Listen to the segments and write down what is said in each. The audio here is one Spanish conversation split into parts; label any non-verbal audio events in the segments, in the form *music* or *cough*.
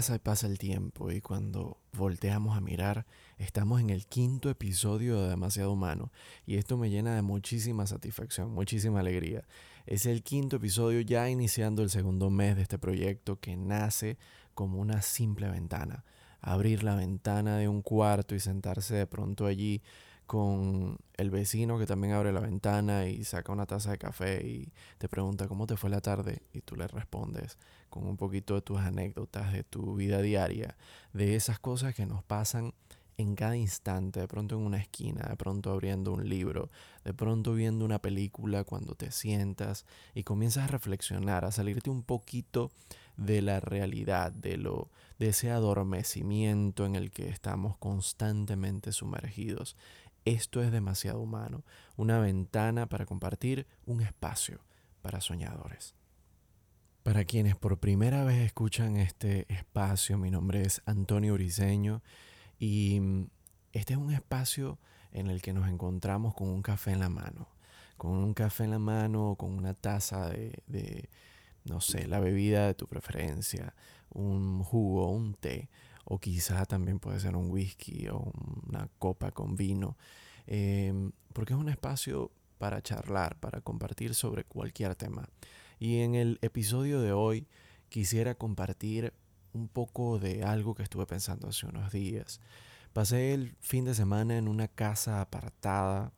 Pasa y pasa el tiempo y cuando volteamos a mirar estamos en el quinto episodio de Demasiado Humano y esto me llena de muchísima satisfacción, muchísima alegría. Es el quinto episodio ya iniciando el segundo mes de este proyecto que nace como una simple ventana. Abrir la ventana de un cuarto y sentarse de pronto allí con el vecino que también abre la ventana y saca una taza de café y te pregunta cómo te fue la tarde y tú le respondes con un poquito de tus anécdotas, de tu vida diaria, de esas cosas que nos pasan en cada instante, de pronto en una esquina, de pronto abriendo un libro, de pronto viendo una película cuando te sientas y comienzas a reflexionar, a salirte un poquito de la realidad, de lo de ese adormecimiento en el que estamos constantemente sumergidos esto es demasiado humano, una ventana para compartir un espacio para soñadores. Para quienes por primera vez escuchan este espacio, mi nombre es Antonio Briseño y mm, este es un espacio en el que nos encontramos con un café en la mano, con un café en la mano, con una taza de, no sé, la bebida de tu preferencia, un jugo, un té, o quizá también puede ser un whisky o una copa con vino, em, porque es un espacio para charlar, para compartir sobre cualquier tema. Y en el episodio de hoy quisiera compartir un poco de algo que estuve pensando hace unos días. Pasé el fin de semana en una casa apartada,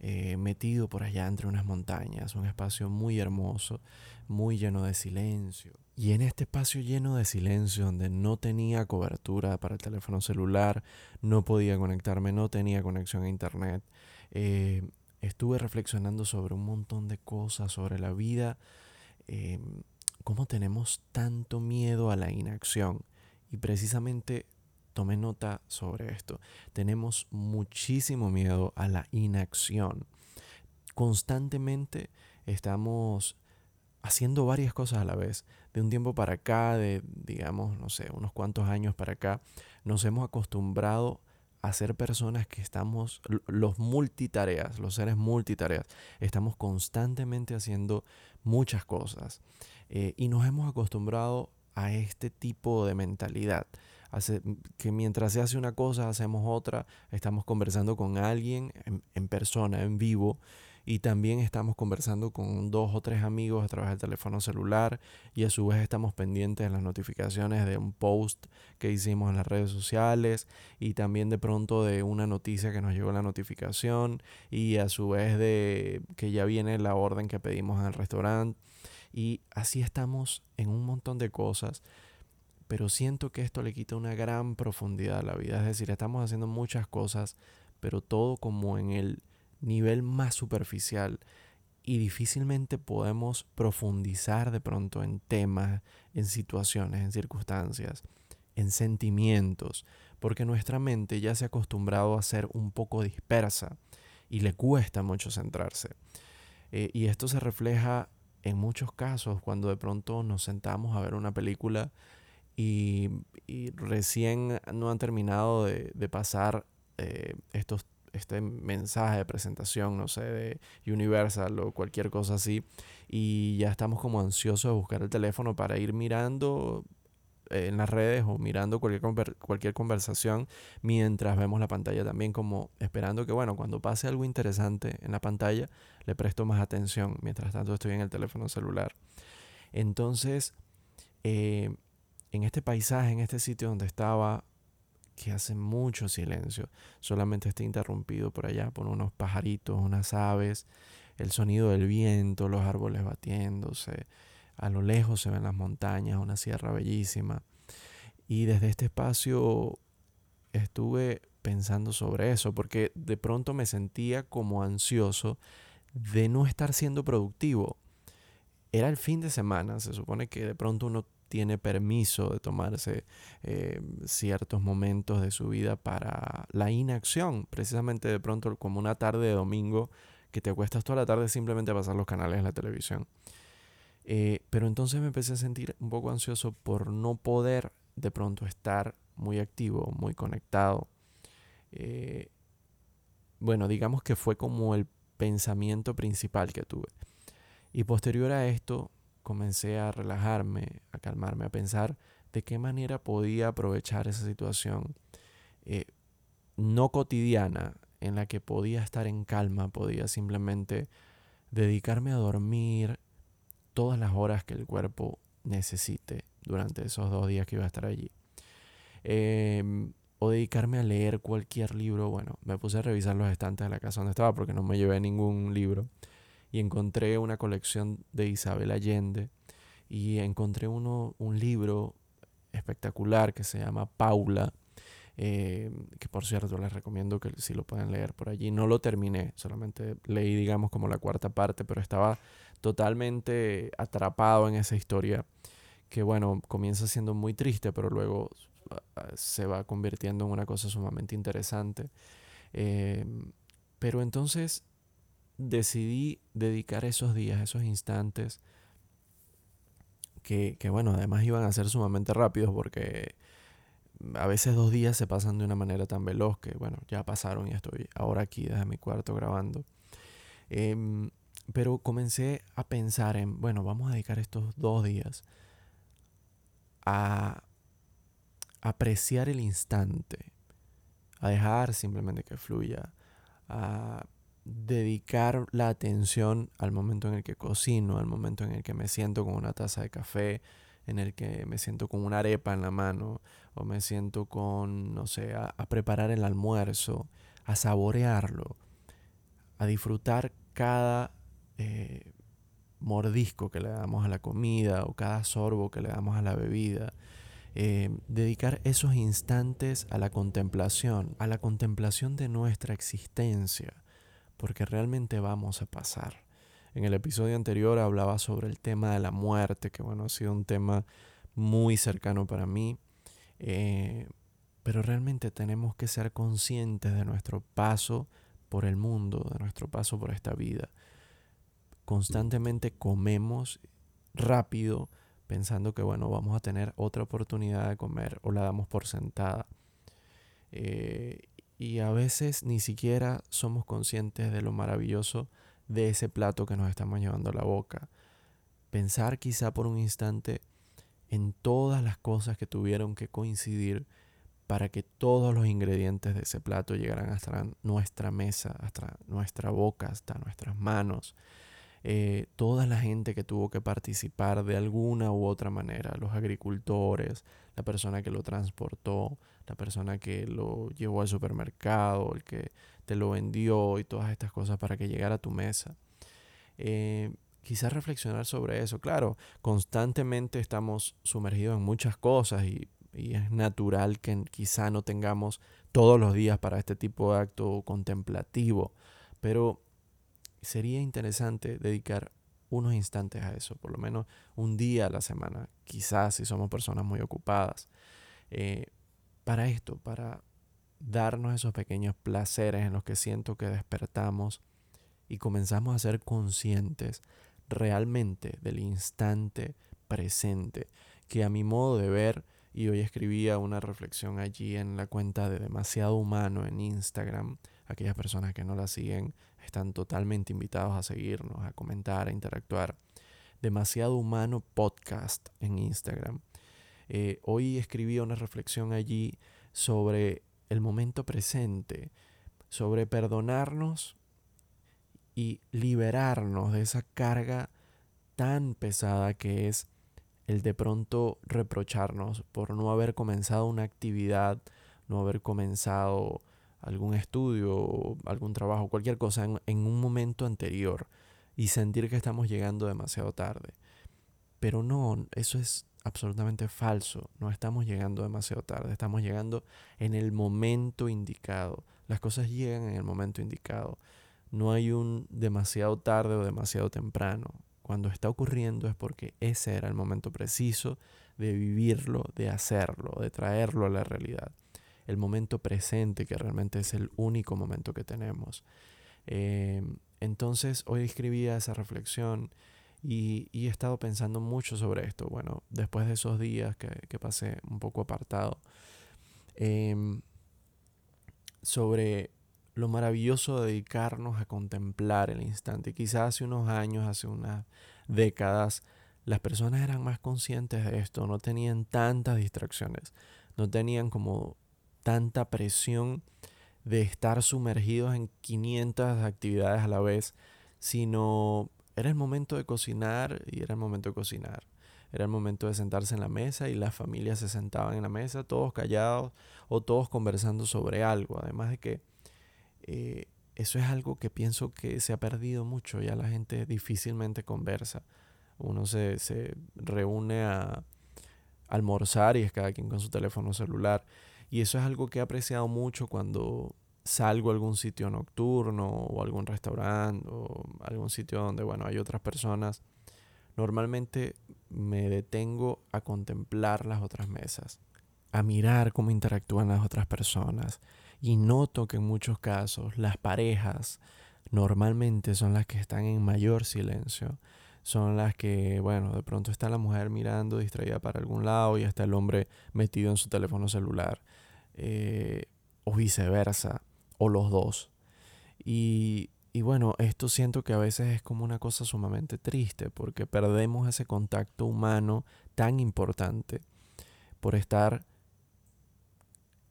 eh, metido por allá entre unas montañas, un espacio muy hermoso, muy lleno de silencio. Y en este espacio lleno de silencio, donde no tenía cobertura para el teléfono celular, no podía conectarme, no tenía conexión a internet, eh, estuve reflexionando sobre un montón de cosas, sobre la vida, eh, cómo tenemos tanto miedo a la inacción. Y precisamente tomé nota sobre esto. Tenemos muchísimo miedo a la inacción. Constantemente estamos haciendo varias cosas a la vez. De un tiempo para acá, de digamos, no sé, unos cuantos años para acá, nos hemos acostumbrado a ser personas que estamos, los multitareas, los seres multitareas, estamos constantemente haciendo muchas cosas. Eh, y nos hemos acostumbrado a este tipo de mentalidad que mientras se hace una cosa, hacemos otra, estamos conversando con alguien en, persona, en vivo, y también estamos conversando con dos o tres amigos a través del teléfono celular y a su vez estamos pendientes de las notificaciones de un post que hicimos en las redes sociales y también de pronto de una noticia que nos llegó la notificación y a su vez de que ya viene la orden que pedimos en el restaurante y así estamos en un montón de cosas pero siento que esto le quita una gran profundidad a la vida. Es decir, estamos haciendo muchas cosas, pero todo como en el nivel más superficial y difícilmente podemos profundizar de pronto en temas, en situaciones, en circunstancias, en sentimientos, porque nuestra mente ya se ha acostumbrado a ser un poco dispersa y le cuesta mucho centrarse. Eh, y esto se refleja en muchos casos cuando de pronto nos sentamos a ver una película y, recién no han terminado de, pasar eh, estos, este mensaje de presentación, no sé, de Universal o cualquier cosa así, y ya estamos como ansiosos de buscar el teléfono para ir mirando eh, en las redes o mirando cualquier, cualquier conversación mientras vemos la pantalla también como esperando que bueno cuando pase algo interesante en la pantalla le presto más atención mientras tanto estoy en el teléfono celular. Entonces eh, en este paisaje, en este sitio donde estaba, que hace mucho silencio, solamente está interrumpido por allá por unos pajaritos, unas aves, el sonido del viento, los árboles batiéndose, a lo lejos se ven las montañas, una sierra bellísima. Y desde este espacio estuve pensando sobre eso, porque de pronto me sentía como ansioso de no estar siendo productivo. Era el fin de semana, se supone que de pronto uno tiene permiso de tomarse eh, ciertos momentos de su vida para la inacción, precisamente de pronto como una tarde de domingo que te acuestas toda la tarde simplemente a pasar los canales de la televisión. Eh, pero entonces me empecé a sentir un poco ansioso por no poder de pronto estar muy activo, muy conectado. Eh, bueno, digamos que fue como el pensamiento principal que tuve. Y posterior a esto, comencé a relajarme, a calmarme, a pensar de qué manera podía aprovechar esa situación eh, no cotidiana en la que podía estar en calma, podía simplemente dedicarme a dormir todas las horas que el cuerpo necesite durante esos dos días que iba a estar allí. Em, o dedicarme a leer cualquier libro. Bueno, me puse a revisar los estantes de la casa donde estaba porque no me llevé ningún libro. Y encontré una colección de Isabel Allende. Y encontré uno, un libro espectacular que se llama Paula. Eh, que por cierto les recomiendo que si lo pueden leer por allí. No lo terminé, solamente leí digamos como la cuarta parte, pero estaba totalmente atrapado en esa historia que bueno, comienza siendo muy triste, pero luego se va convirtiendo en una cosa sumamente interesante. Em, pero entonces decidí dedicar esos días, esos instantes, que, que, bueno, además iban a ser sumamente rápidos porque a veces dos días se pasan de una manera tan veloz que, bueno, ya pasaron y estoy ahora aquí desde mi cuarto grabando. Em, pero comencé a pensar en, bueno, vamos a dedicar estos dos días a apreciar el instante, a dejar simplemente que fluya, a dedicar la atención al momento en el que cocino, al momento en el que me siento con una taza de café, en el que me siento con una arepa en la mano, o me siento con, no sé, a, preparar el almuerzo, a saborearlo, a disfrutar cada eh, mordisco que le damos a la comida o cada sorbo que le damos a la bebida, eh, dedicar esos instantes a la contemplación, a la contemplación de nuestra existencia, porque realmente vamos a pasar. En el episodio anterior hablaba sobre el tema de la muerte, que bueno, ha sido un tema muy cercano para mí, eh, pero realmente tenemos que ser conscientes de nuestro paso por el mundo, de nuestro paso por esta vida. Constantemente comemos rápido, pensando que, bueno, vamos a tener otra oportunidad de comer o la damos por sentada. Eh, y a veces ni siquiera somos conscientes de lo maravilloso de ese plato que nos estamos llevando a la boca. Pensar quizá por un instante en todas las cosas que tuvieron que coincidir para que todos los ingredientes de ese plato llegaran hasta nuestra mesa, hasta nuestra boca, hasta nuestras manos. Eh, toda la gente que tuvo que participar de alguna u otra manera, los agricultores, la persona que lo transportó, la persona que lo llevó al supermercado, el que te lo vendió y todas estas cosas para que llegara a tu mesa. Eh, quizás reflexionar sobre eso. Claro, constantemente estamos sumergidos en muchas cosas y, y, es natural que quizá no tengamos todos los días para este tipo de acto contemplativo, pero sería interesante dedicar unos instantes a eso, por lo menos un día a la semana, quizás si somos personas muy ocupadas, eh, para esto, para darnos esos pequeños placeres en los que siento que despertamos y comenzamos a ser conscientes realmente del instante presente, que a mi modo de ver, y hoy escribía una reflexión allí en la cuenta de Demasiado Humano en Instagram, aquellas personas que no la siguen están totalmente invitados a seguirnos, a comentar, a interactuar. Demasiado Humano Podcast en Instagram. Eh, hoy escribí una reflexión allí sobre el momento presente, sobre perdonarnos y liberarnos de esa carga tan pesada que es el de pronto reprocharnos por no haber comenzado una actividad, no haber comenzado algún estudio, algún trabajo, cualquier cosa en, un momento anterior y sentir que estamos llegando demasiado tarde. Pero no, eso es absolutamente falso. No estamos llegando demasiado tarde, estamos llegando en el momento indicado. Las cosas llegan en el momento indicado. No hay un demasiado tarde o demasiado temprano. Cuando está ocurriendo es porque ese era el momento preciso de vivirlo, de hacerlo, de traerlo a la realidad el momento presente, que realmente es el único momento que tenemos. Eh, entonces hoy escribía esa reflexión y, he estado pensando mucho sobre esto. Bueno, después de esos días que, pasé un poco apartado, em, sobre lo maravilloso de dedicarnos a contemplar el instante. Quizás hace unos años, hace unas décadas, las personas eran más conscientes de esto, no tenían tantas distracciones, no tenían como tanta presión de estar sumergidos en 500 actividades a la vez, sino era el momento de cocinar y era el momento de cocinar. Era el momento de sentarse en la mesa y las familias se sentaban en la mesa, todos callados o todos conversando sobre algo. Además de que eh, eso es algo que pienso que se ha perdido mucho. Ya la gente difícilmente conversa. Uno se, se reúne a almorzar y es cada quien con su teléfono celular. Y eso es algo que he apreciado mucho cuando salgo a algún sitio nocturno o algún restaurante o algún sitio donde, bueno, hay otras personas. Normalmente me detengo a contemplar las otras mesas, a mirar cómo interactúan las otras personas. Y noto que en muchos casos las parejas normalmente son las que están en mayor silencio. Son las que, bueno, de pronto está la mujer mirando distraída para algún lado y está el hombre metido en su teléfono celular. Eh, o viceversa, o los dos. Y, y bueno, esto siento que a veces es como una cosa sumamente triste porque perdemos ese contacto humano tan importante por estar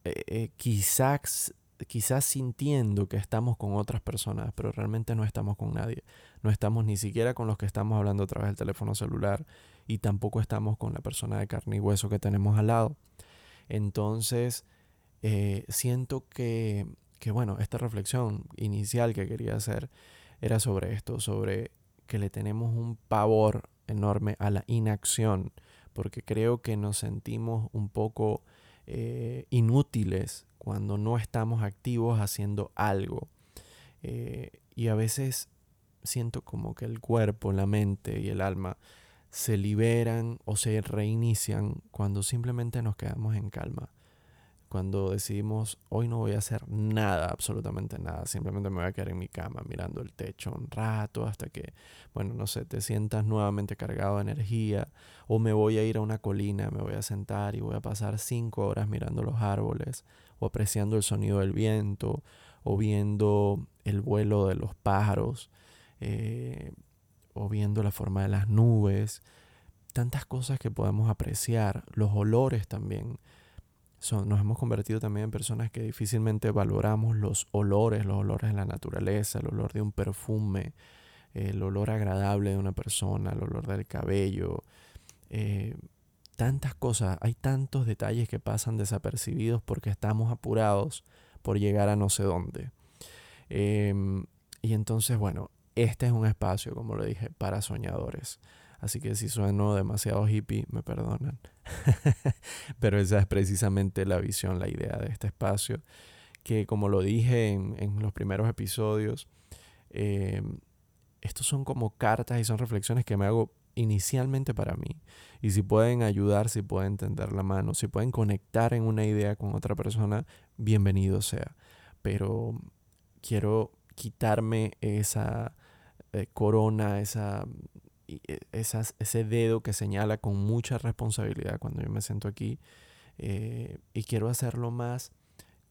eh, eh, quizás, quizás sintiendo que estamos con otras personas, pero realmente no estamos con nadie. No estamos ni siquiera con los que estamos hablando a través del teléfono celular y tampoco estamos con la persona de carne y hueso que tenemos al lado. Entonces, eh, siento que que bueno, esta reflexión inicial que quería hacer era sobre esto, sobre que le tenemos un pavor enorme a la inacción, porque creo que nos sentimos un poco eh, inútiles cuando no estamos activos haciendo algo. Eh, y a veces siento como que el cuerpo, la mente y el alma se liberan o se reinician cuando simplemente nos quedamos en calma cuando decidimos hoy no voy a hacer nada, absolutamente nada, simplemente me voy a quedar en mi cama mirando el techo un rato hasta que, bueno, no sé, te sientas nuevamente cargado de energía o me voy a ir a una colina, me voy a sentar y voy a pasar cinco horas mirando los árboles o apreciando el sonido del viento o viendo el vuelo de los pájaros eh, o viendo la forma de las nubes, tantas cosas que podemos apreciar, los olores también nos hemos convertido también en personas que difícilmente valoramos los olores, los olores de la naturaleza, el olor de un perfume, el olor agradable de una persona, el olor del cabello. Eh, tantas cosas, hay tantos detalles que pasan desapercibidos porque estamos apurados por llegar a no sé dónde. Em, y entonces, bueno, este es un espacio, como lo dije, para soñadores. Así que si sueno demasiado hippie, me perdonan. *laughs* Pero esa es precisamente la visión, la idea de este espacio, que como lo dije en, los primeros episodios, eh, estos son como cartas y son reflexiones que me hago inicialmente para mí. Y si pueden ayudar, si pueden tender la mano, si pueden conectar en una idea con otra persona, bienvenido sea. Pero quiero quitarme esa eh, corona, esa e, ese dedo que señala con mucha responsabilidad cuando yo me siento aquí eh, y quiero hacerlo más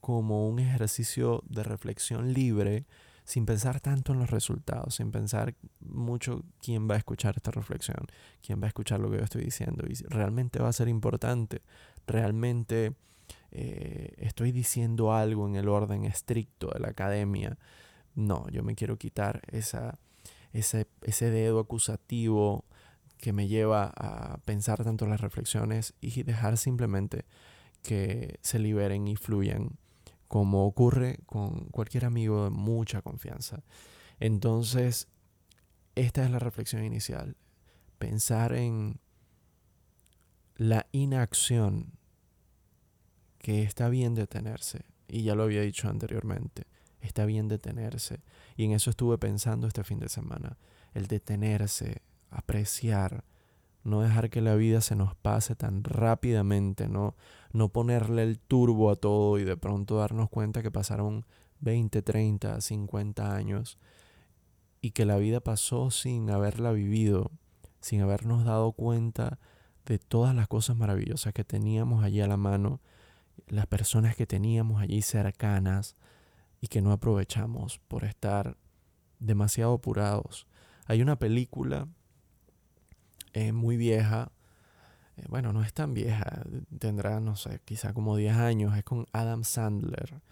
como un ejercicio de reflexión libre sin pensar tanto en los resultados, sin pensar mucho quién va a escuchar esta reflexión, quién va a escuchar lo que yo estoy diciendo y realmente va a ser importante, realmente eh, estoy diciendo algo en el orden estricto de la academia. No, yo me quiero quitar esa ese, ese dedo acusativo que me lleva a pensar tanto las reflexiones y dejar simplemente que se liberen y fluyan como ocurre con cualquier amigo de mucha confianza. Entonces, esta es la reflexión inicial. Pensar en la inacción que está bien detenerse. Y ya lo había dicho anteriormente está bien detenerse. Y en eso estuve pensando este fin de semana. El detenerse, apreciar, no dejar que la vida se nos pase tan rápidamente, no, no ponerle el turbo a todo y de pronto darnos cuenta que pasaron 20, 30, 50 años y que la vida pasó sin haberla vivido, sin habernos dado cuenta de todas las cosas maravillosas que teníamos allí a la mano, las personas que teníamos allí cercanas, y que no aprovechamos por estar demasiado apurados. Hay una película eh, muy vieja. Eh, bueno, no es tan vieja, tendrá, no sé, quizá como 10 años. Es con Adam Sandler.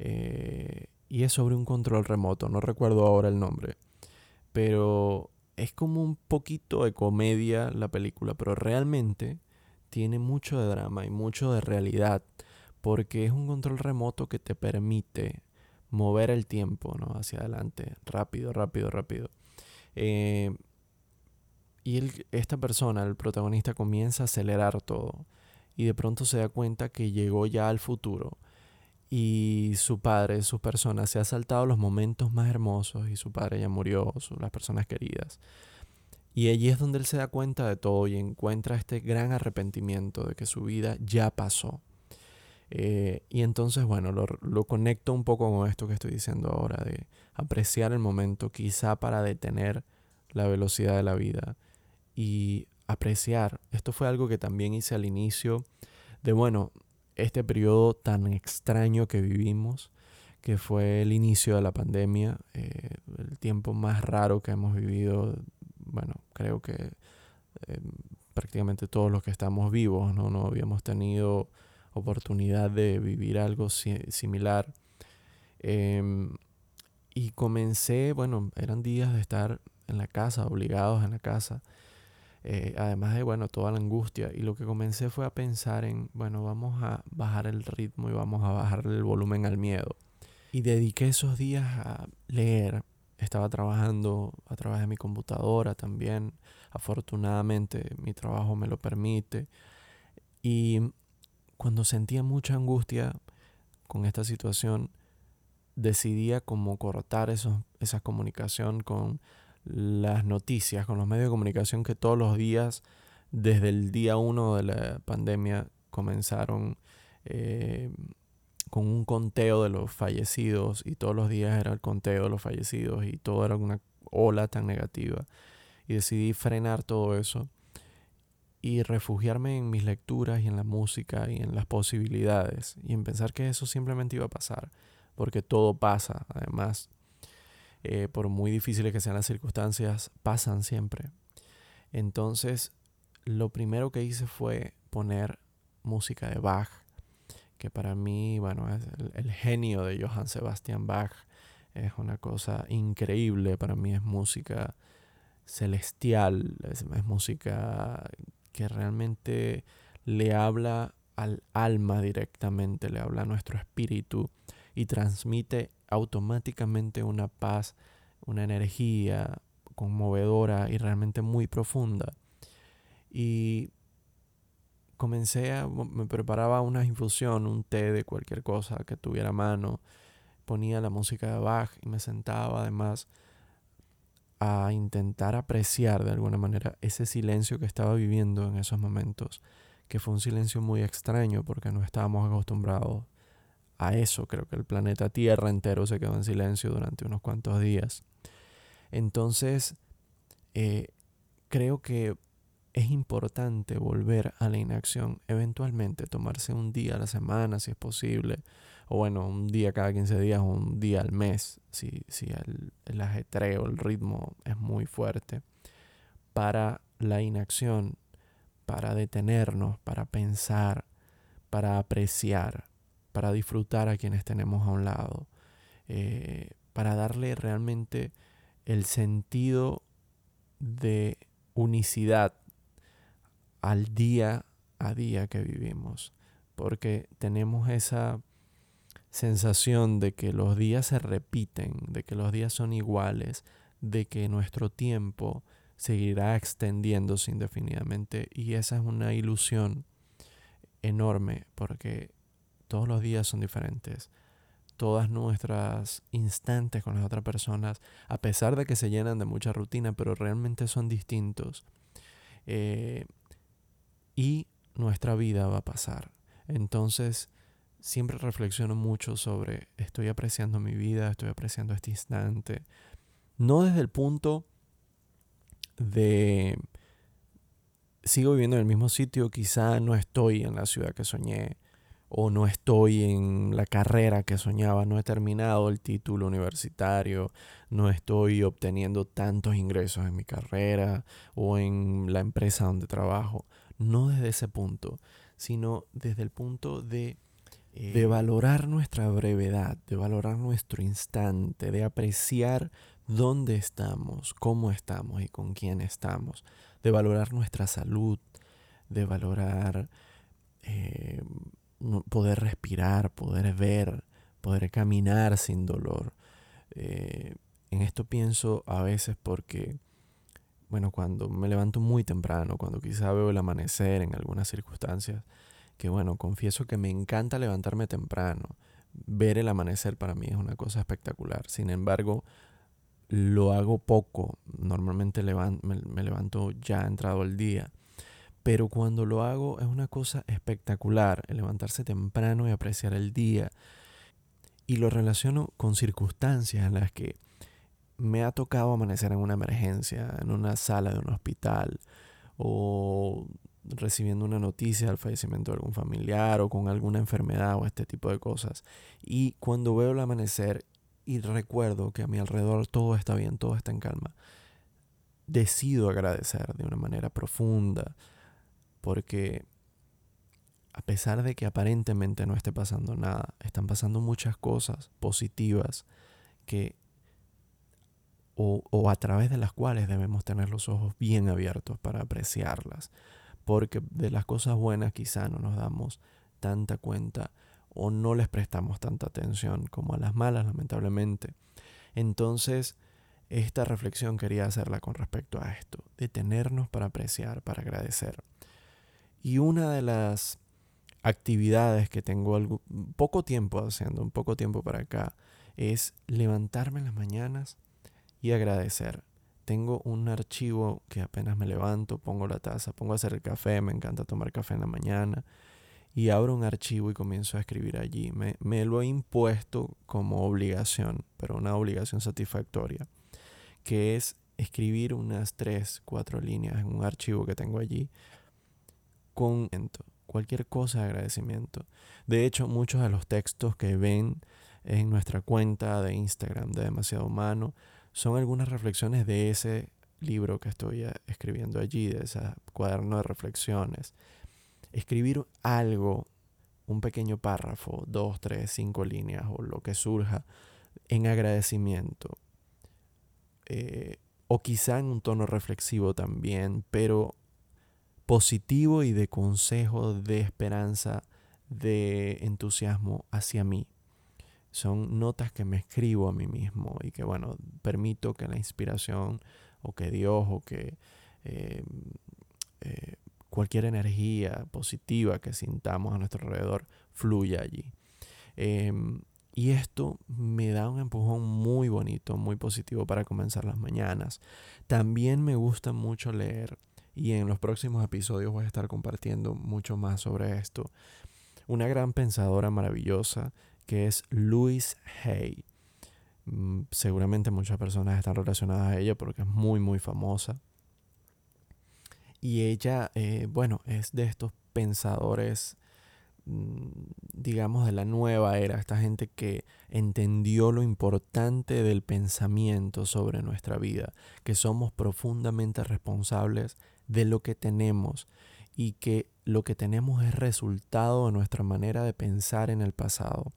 Eh, y es sobre un control remoto, no recuerdo ahora el nombre. Pero es como un poquito de comedia la película, pero realmente tiene mucho de drama y mucho de realidad, porque es un control remoto que te permite mover el tiempo ¿no? hacia adelante, rápido, rápido, rápido. Eh, y esta persona, el protagonista, comienza a acelerar todo y de pronto se da cuenta que llegó ya al futuro y su padre, su persona, se ha saltado los momentos más hermosos y su padre ya murió, las personas queridas. Y allí es donde él se da cuenta de todo y encuentra este gran arrepentimiento de que su vida ya pasó. Eh, y entonces, bueno, lo, conecto un poco con esto que estoy diciendo ahora, de apreciar el momento, quizá para detener la velocidad de la vida y apreciar. Esto fue algo que también hice al inicio de, bueno, este periodo tan extraño que vivimos, que fue el inicio de la pandemia, eh, el tiempo más raro que hemos vivido, bueno, creo que eh, prácticamente todos los que estamos vivos, ¿no? No habíamos tenido oportunidad de vivir algo similar. Em, y comencé, bueno, eran días de estar en la casa, obligados en la casa. Eh, además de, bueno, toda la angustia. Y lo que comencé fue a pensar en, bueno, vamos a bajar el ritmo y vamos a bajar el volumen al miedo. Y dediqué esos días a leer. Estaba trabajando a través de mi computadora también. Afortunadamente mi trabajo me lo permite. Y cuando sentía mucha angustia con esta situación, decidía como cortar eso, esa comunicación con las noticias, con los medios de comunicación que todos los días, desde el día uno de la pandemia, comenzaron eh, con un conteo de los fallecidos y todos los días era el conteo de los fallecidos y todo era una ola tan negativa. Y decidí frenar todo eso y refugiarme en mis lecturas y en la música y en las posibilidades y en pensar que eso simplemente iba a pasar, porque todo pasa, además, eh, por muy difíciles que sean las circunstancias, pasan siempre. Entonces, lo primero que hice fue poner música de Bach, que para mí, bueno, es el, genio de Johann Sebastian Bach. Es una cosa increíble, para mí es música celestial, es música que realmente le habla al alma directamente, le habla a nuestro espíritu y transmite automáticamente una paz, una energía conmovedora y realmente muy profunda. Y comencé a, me preparaba una infusión, un té de cualquier cosa que tuviera a mano, ponía la música de Bach y me sentaba además a intentar apreciar de alguna manera ese silencio que estaba viviendo en esos momentos, que fue un silencio muy extraño porque no estábamos acostumbrados a eso. Creo que el planeta Tierra entero se quedó en silencio durante unos cuantos días. Entonces, eh, creo que es importante volver a la inacción, eventualmente tomarse un día a la semana si es posible, o bueno, un día cada 15 días un día al mes, si, si el, el ajetreo, el ritmo es muy fuerte, para la inacción, para detenernos, para pensar, para apreciar para disfrutar a quienes tenemos a un lado, eh, para darle realmente el sentido de unicidad al día a día que vivimos, porque tenemos esa sensación de que los días se repiten, de que los días son iguales, de que nuestro tiempo seguirá extendiéndose indefinidamente y esa es una ilusión enorme porque todos los días son diferentes. Todas nuestras instantes con las otras personas, a pesar de que se llenan de mucha rutina, pero realmente son distintos. Eh, y nuestra vida va a pasar. Entonces, siempre reflexiono mucho sobre estoy apreciando mi vida, estoy apreciando este instante. No desde el punto de sigo viviendo en el mismo sitio, quizá no estoy en la ciudad que soñé, o no estoy en la carrera que soñaba, no he terminado el título universitario, no estoy obteniendo tantos ingresos en mi carrera o en la empresa donde trabajo. No desde ese punto, sino desde el punto de, de eh, valorar nuestra brevedad, de valorar nuestro instante, de apreciar dónde estamos, cómo estamos y con quién estamos, de valorar nuestra salud, de valorar... Eh, poder respirar, poder ver, poder caminar sin dolor. Eh, en esto pienso a veces porque, bueno, cuando me levanto muy temprano, cuando quizá veo el amanecer en algunas circunstancias, que bueno, confieso que me encanta levantarme temprano. Ver el amanecer para mí es una cosa espectacular. Sin embargo, lo hago poco. Normalmente me, levanto ya entrado el día. Pero cuando lo hago es una cosa espectacular, el levantarse temprano y apreciar el día. Y lo relaciono con circunstancias en las que me ha tocado amanecer en una emergencia, en una sala de un hospital, o recibiendo una noticia del fallecimiento de algún familiar, o con alguna enfermedad, o este tipo de cosas. Y cuando veo el amanecer y recuerdo que a mi alrededor todo está bien, todo está en calma, decido agradecer de una manera profunda, porque a pesar de que aparentemente no esté pasando nada, están pasando muchas cosas positivas que o, a través de las cuales debemos tener los ojos bien abiertos para apreciarlas, porque de las cosas buenas quizá no nos damos tanta cuenta o no les prestamos tanta atención como a las malas, lamentablemente. Entonces, esta reflexión quería hacerla con respecto a esto, detenernos para apreciar, para agradecer. Y una de las actividades que tengo algo, poco tiempo haciendo, un poco tiempo para acá, es levantarme en las mañanas y agradecer. Tengo un archivo que apenas me levanto, pongo la taza, pongo a hacer el café, me encanta tomar café en la mañana, y abro un archivo y comienzo a escribir allí. Me, me lo he impuesto como obligación, pero una obligación satisfactoria, que es escribir unas tres, cuatro líneas en un archivo que tengo allí con cualquier cosa de agradecimiento. De hecho, muchos de los textos que ven en nuestra cuenta de Instagram de Demasiado Humano son algunas reflexiones de ese libro que estoy eh, escribiendo allí, de ese cuaderno de reflexiones. Escribir algo, un pequeño párrafo, dos, tres, cinco líneas o lo que surja en agradecimiento. Eh, o quizá en un tono reflexivo también, pero positivo y de consejo, de esperanza, de entusiasmo hacia mí. Son notas que me escribo a mí mismo y que, bueno, permito que la inspiración o que Dios o que eh, eh, cualquier energía positiva que sintamos a nuestro alrededor fluya allí. Em, y esto me da un empujón muy bonito, muy positivo para comenzar las mañanas. También me gusta mucho leer y en los próximos episodios voy a estar compartiendo mucho más sobre esto. Una gran pensadora maravillosa que es Louise Hay. Mm, seguramente muchas personas están relacionadas a ella porque es muy muy famosa. Y ella, eh, bueno, es de estos pensadores, mm, digamos, de la nueva era, esta gente que entendió lo importante del pensamiento sobre nuestra vida, que somos profundamente responsables de lo que tenemos y que lo que tenemos es resultado de nuestra manera de pensar en el pasado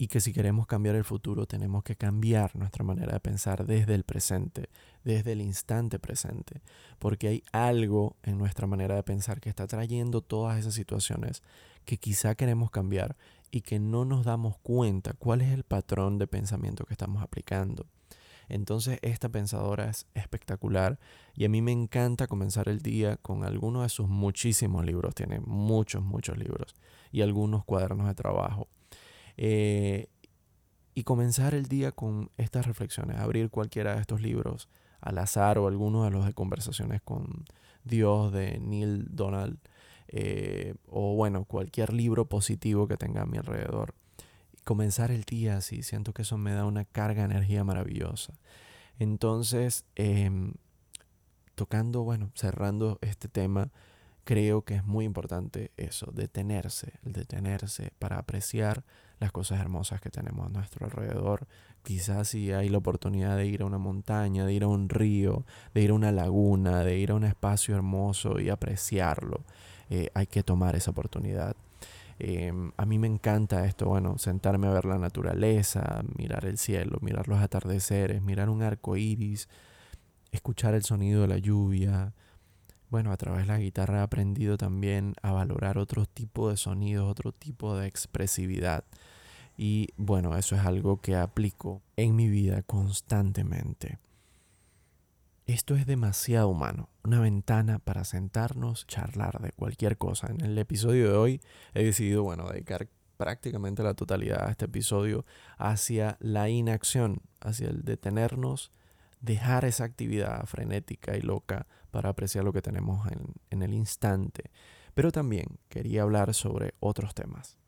y que si queremos cambiar el futuro tenemos que cambiar nuestra manera de pensar desde el presente, desde el instante presente, porque hay algo en nuestra manera de pensar que está trayendo todas esas situaciones que quizá queremos cambiar y que no nos damos cuenta cuál es el patrón de pensamiento que estamos aplicando. Entonces esta pensadora es espectacular y a mí me encanta comenzar el día con alguno de sus muchísimos libros. Tiene muchos, muchos libros y algunos cuadernos de trabajo. Eh, y comenzar el día con estas reflexiones, abrir cualquiera de estos libros al azar o alguno de los de conversaciones con Dios de Neil Donald eh, o bueno, cualquier libro positivo que tenga a mi alrededor comenzar el día así. Siento que eso me da una carga de energía maravillosa. Entonces, em, tocando, bueno, cerrando este tema, creo que es muy importante eso, detenerse, el detenerse para apreciar las cosas hermosas que tenemos a nuestro alrededor. Quizás si hay la oportunidad de ir a una montaña, de ir a un río, de ir a una laguna, de ir a un espacio hermoso y apreciarlo, eh, hay que tomar esa oportunidad. Em, a mí me encanta esto, bueno, sentarme a ver la naturaleza, mirar el cielo, mirar los atardeceres, mirar un arco iris, escuchar el sonido de la lluvia. Bueno, a través de la guitarra he aprendido también a valorar otro tipo de sonidos, otro tipo de expresividad. Y bueno, eso es algo que aplico en mi vida constantemente. Esto es demasiado humano, una ventana para sentarnos, charlar de cualquier cosa. En el episodio de hoy he decidido, bueno, dedicar prácticamente la totalidad de este episodio hacia la inacción, hacia el detenernos, dejar esa actividad frenética y loca para apreciar lo que tenemos en, en el instante. Pero también quería hablar sobre otros temas.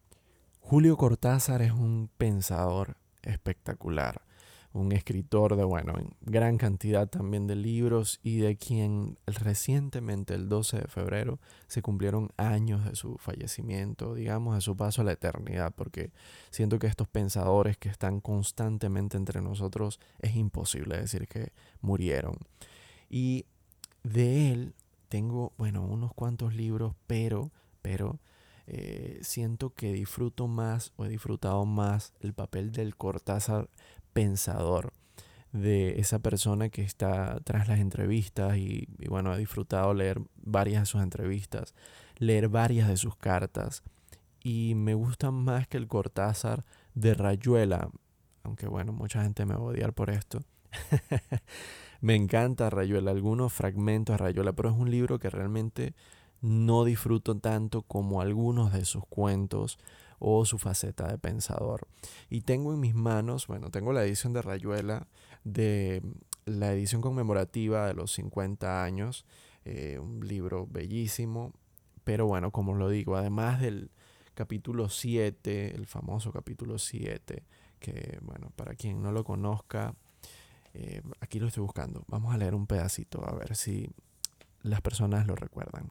Julio Cortázar es un pensador espectacular un escritor de, bueno, gran cantidad también de libros y de quien recientemente, el 12 de febrero, se cumplieron años de su fallecimiento, digamos, de su paso a la eternidad, porque siento que estos pensadores que están constantemente entre nosotros es imposible decir que murieron. Y de él tengo, bueno, unos cuantos libros, pero, pero, eh, siento que disfruto más o he disfrutado más el papel del Cortázar pensador de esa persona que está tras las entrevistas y, bueno, he disfrutado leer varias de sus entrevistas, leer varias de sus cartas y me gusta más que el Cortázar de Rayuela, aunque bueno, mucha gente me va a odiar por esto. *laughs* me encanta Rayuela, algunos fragmentos de Rayuela, pero es un libro que realmente no disfruto tanto como algunos de sus cuentos o su faceta de pensador. Y tengo en mis manos, bueno, tengo la edición de Rayuela de la edición conmemorativa de los 50 años, eh, un libro bellísimo, pero bueno, como lo digo, además del capítulo 7, el famoso capítulo 7, que bueno, para quien no lo conozca, eh, aquí lo estoy buscando. Vamos a leer un pedacito a ver si las personas lo recuerdan.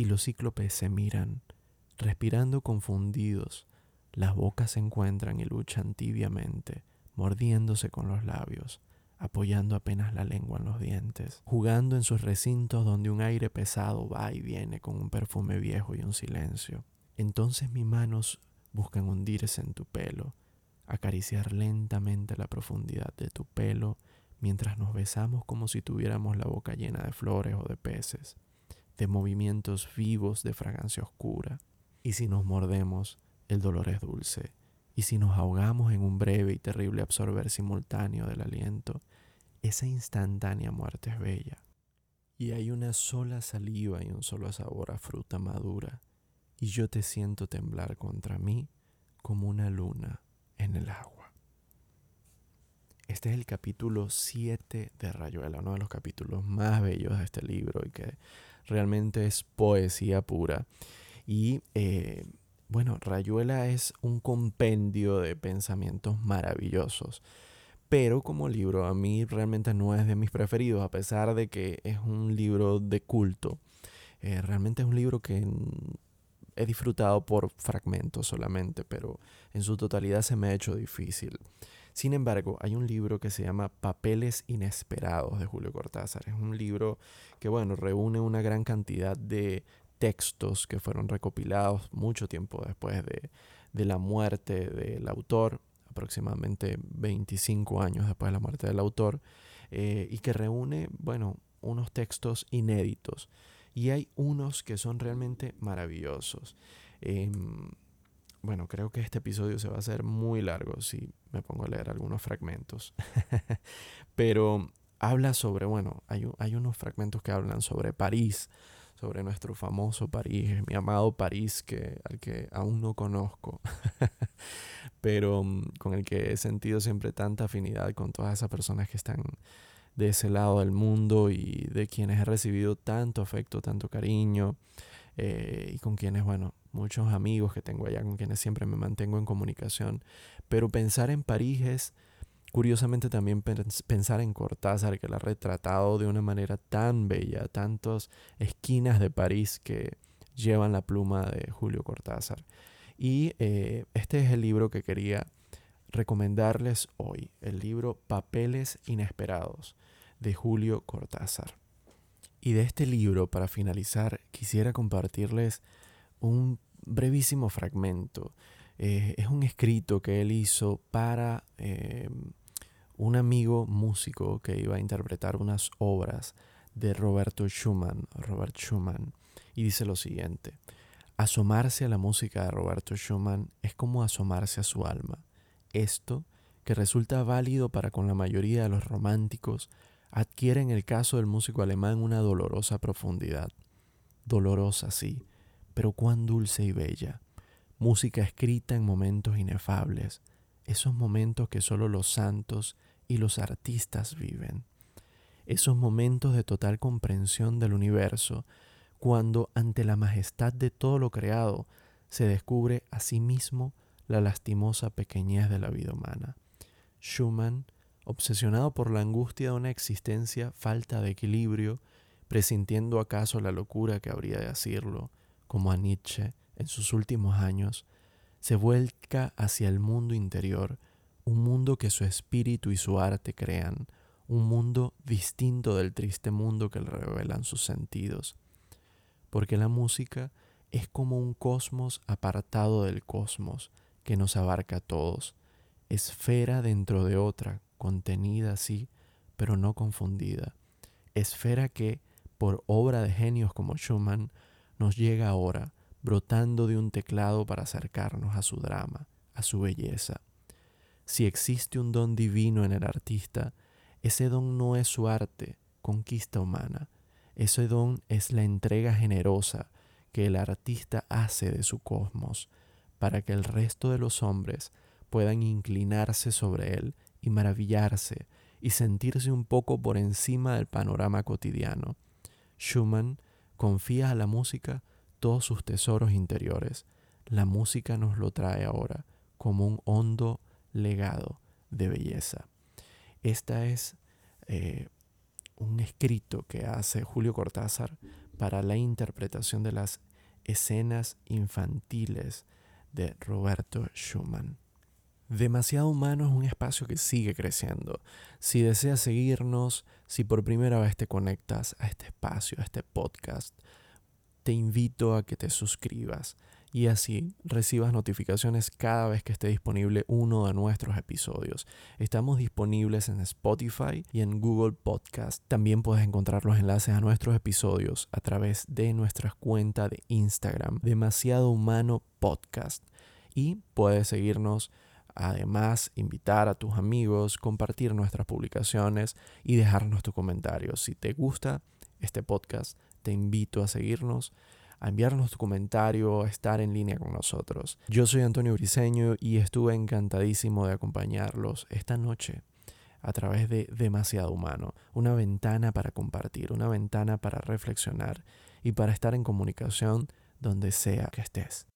y los cíclopes se miran, respirando confundidos, las bocas se encuentran y luchan tibiamente, mordiéndose con los labios, apoyando apenas la lengua en los dientes, jugando en sus recintos donde un aire pesado va y viene con un perfume viejo y un silencio. Entonces mis manos buscan hundirse en tu pelo, acariciar lentamente la profundidad de tu pelo mientras nos besamos como si tuviéramos la boca llena de flores o de peces de movimientos vivos de fragancia oscura. Y si nos mordemos, el dolor es dulce. Y si nos ahogamos en un breve y terrible absorber simultáneo del aliento, esa instantánea muerte es bella. Y hay una sola saliva y un solo sabor a fruta madura, y yo te siento temblar contra mí como una luna en el agua. Este es el capítulo 7 de Rayuela, uno de los capítulos más bellos de este libro y que realmente es poesía pura. Y eh, bueno, Rayuela es un compendio de pensamientos maravillosos. Pero como libro a mí realmente no es de mis preferidos, a pesar de que es un libro de culto. Eh, realmente es un libro que he disfrutado por fragmentos solamente, pero en su totalidad se me ha hecho difícil. Sin embargo, hay un libro que se llama Papeles Inesperados de Julio Cortázar. Es un libro que, bueno, reúne una gran cantidad de textos que fueron recopilados mucho tiempo después de, la muerte del autor, aproximadamente 25 años después de la muerte del autor, eh, y que reúne, bueno, unos textos inéditos. Y hay unos que son realmente maravillosos. Em, bueno, creo que este episodio se va a hacer muy largo si me pongo a leer algunos fragmentos. *laughs* Pero habla sobre, bueno, hay, hay, unos fragmentos que hablan sobre París, sobre nuestro famoso París, mi amado París, que, al que aún no conozco, *laughs* pero mm, con el que he sentido siempre tanta afinidad con todas esas personas que están de ese lado del mundo y de quienes he recibido tanto afecto, tanto cariño eh, y con quienes, bueno, muchos amigos que tengo allá con quienes siempre me mantengo en comunicación. Pero pensar en París es, curiosamente, también pensar en Cortázar, que la ha retratado de una manera tan bella, tantas esquinas de París que llevan la pluma de Julio Cortázar. Y eh, este es el libro que quería recomendarles hoy, el libro Papeles Inesperados de Julio Cortázar. Y de este libro, para finalizar, quisiera compartirles un brevísimo fragmento. Eh, es un escrito que él hizo para em, un amigo músico que iba a interpretar unas obras de Roberto Schumann, Robert Schumann, y dice lo siguiente: Asomarse a la música de Roberto Schumann es como asomarse a su alma. Esto, que resulta válido para con la mayoría de los románticos, adquiere en el caso del músico alemán una dolorosa profundidad. Dolorosa, sí, pero cuán dulce y bella. Música escrita en momentos inefables, esos momentos que solo los santos y los artistas viven. Esos momentos de total comprensión del universo, cuando ante la majestad de todo lo creado se descubre a sí mismo la lastimosa pequeñez de la vida humana. Schumann, obsesionado por la angustia de una existencia falta de equilibrio, presintiendo acaso la locura que habría de decirlo, como a Nietzsche en sus últimos años, se vuelca hacia el mundo interior, un mundo que su espíritu y su arte crean, un mundo distinto del triste mundo que le revelan sus sentidos. Porque la música es como un cosmos apartado del cosmos que nos abarca a todos, esfera dentro de otra, contenida sí, pero no confundida, esfera que, por obra de genios como Schumann, nos llega ahora, brotando de un teclado para acercarnos a su drama, a su belleza. Si existe un don divino en el artista, ese don no es su arte, conquista humana. Ese don es la entrega generosa que el artista hace de su cosmos, para que el resto de los hombres puedan inclinarse sobre él y maravillarse y sentirse un poco por encima del panorama cotidiano. Schumann confía a la música todos sus tesoros interiores. La música nos lo trae ahora como un hondo legado de belleza. Esta es eh, un escrito que hace Julio Cortázar para la interpretación de las escenas infantiles de Roberto Schumann. Demasiado Humano es un espacio que sigue creciendo. Si deseas seguirnos, si por primera vez te conectas a este espacio, a este podcast, te invito a que te suscribas y así recibas notificaciones cada vez que esté disponible uno de nuestros episodios. Estamos disponibles en Spotify y en Google Podcast. También puedes encontrar los enlaces a nuestros episodios a través de nuestra cuenta de Instagram, Demasiado Humano Podcast. Y puedes seguirnos Además, invitar a tus amigos, compartir nuestras publicaciones y dejarnos tus comentarios. Si te gusta este podcast, te invito a seguirnos, a enviarnos tu comentario, a estar en línea con nosotros. Yo soy Antonio Briseño y estuve encantadísimo de acompañarlos esta noche a través de Demasiado Humano, una ventana para compartir, una ventana para reflexionar y para estar en comunicación donde sea que estés.